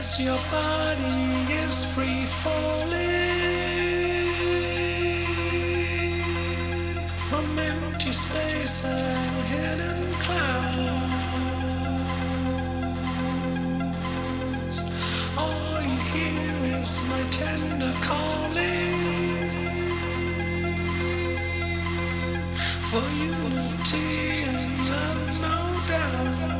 as your body is free falling from empty space and hidden clouds. All you hear is my tender calling for unity and love, no doubt.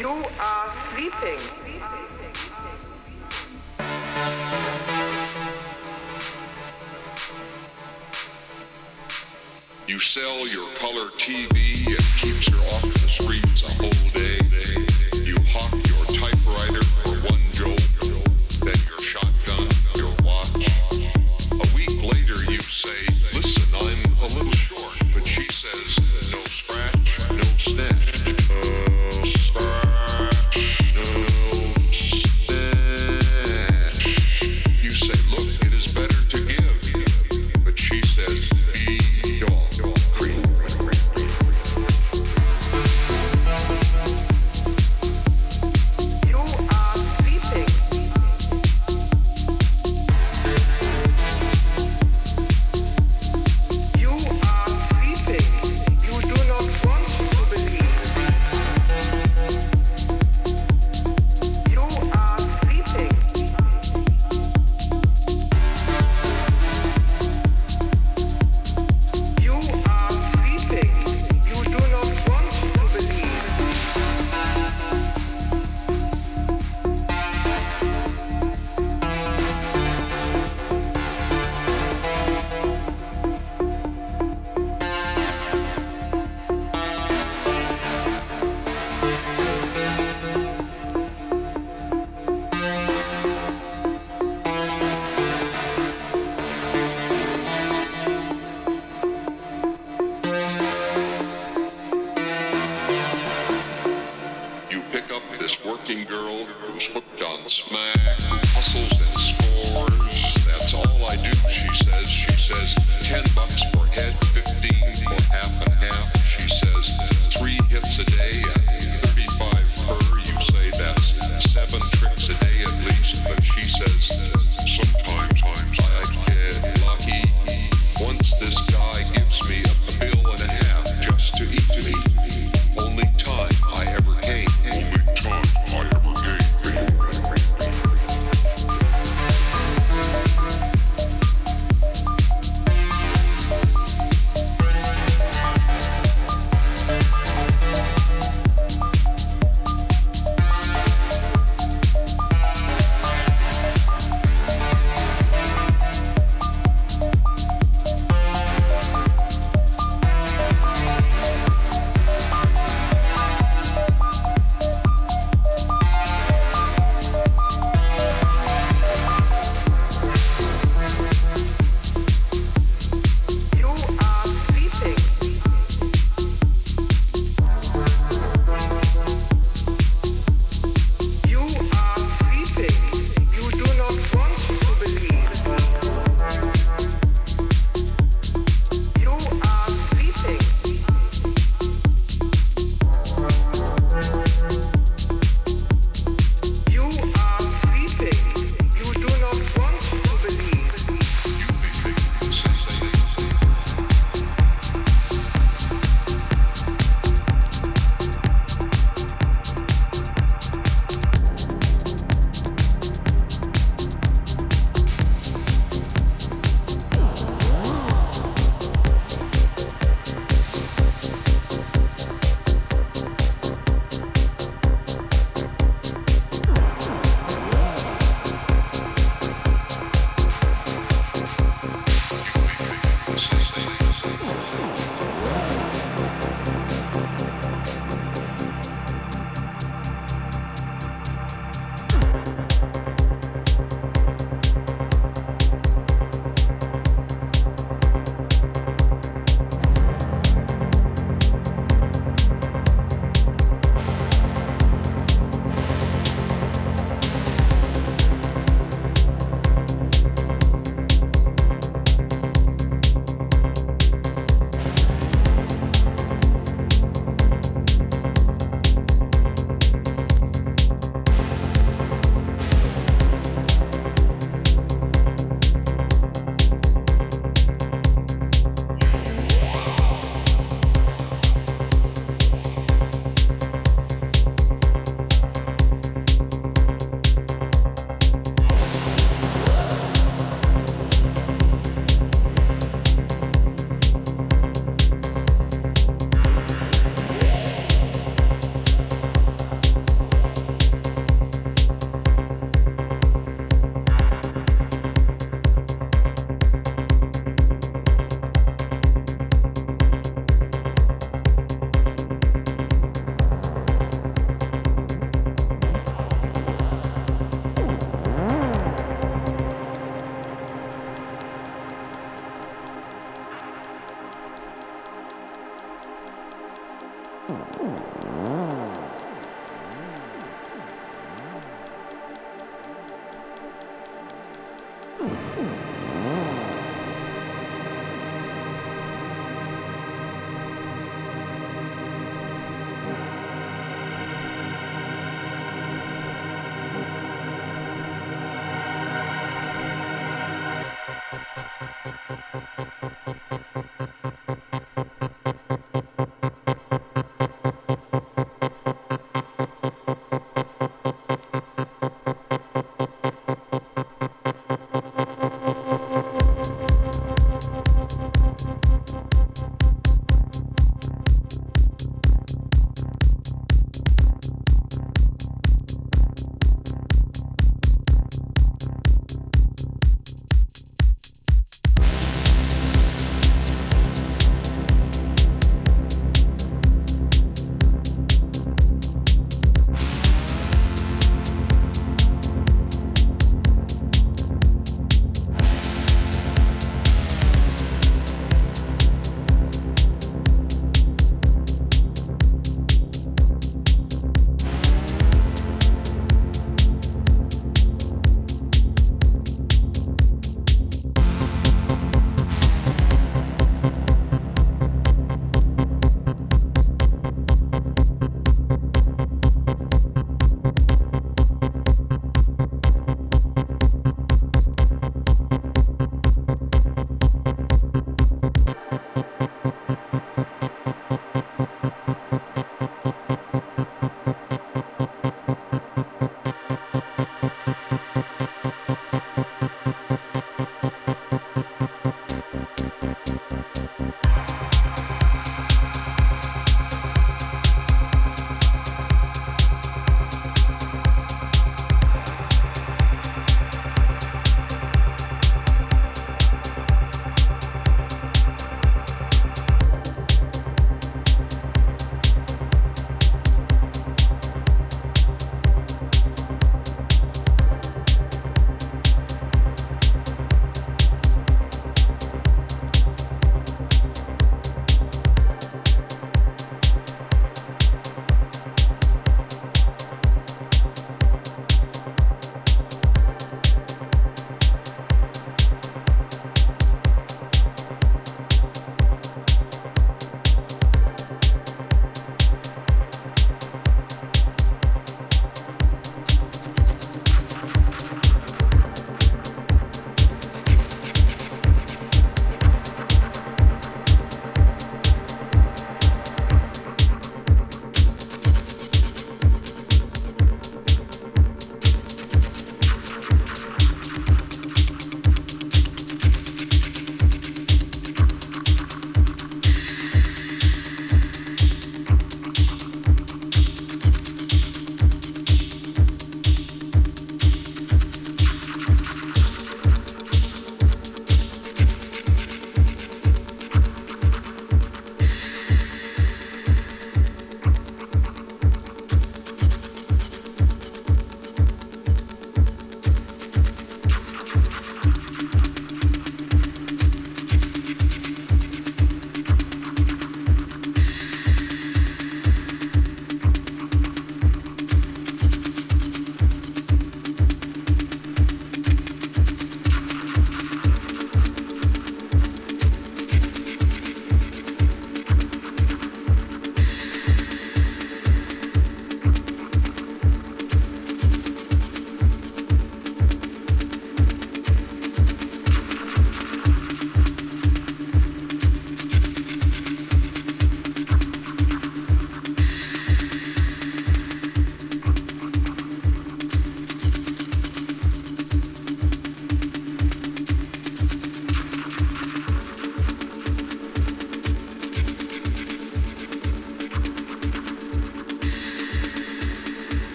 You are sleeping. You sell your color TV and keeps you off the streets a whole day.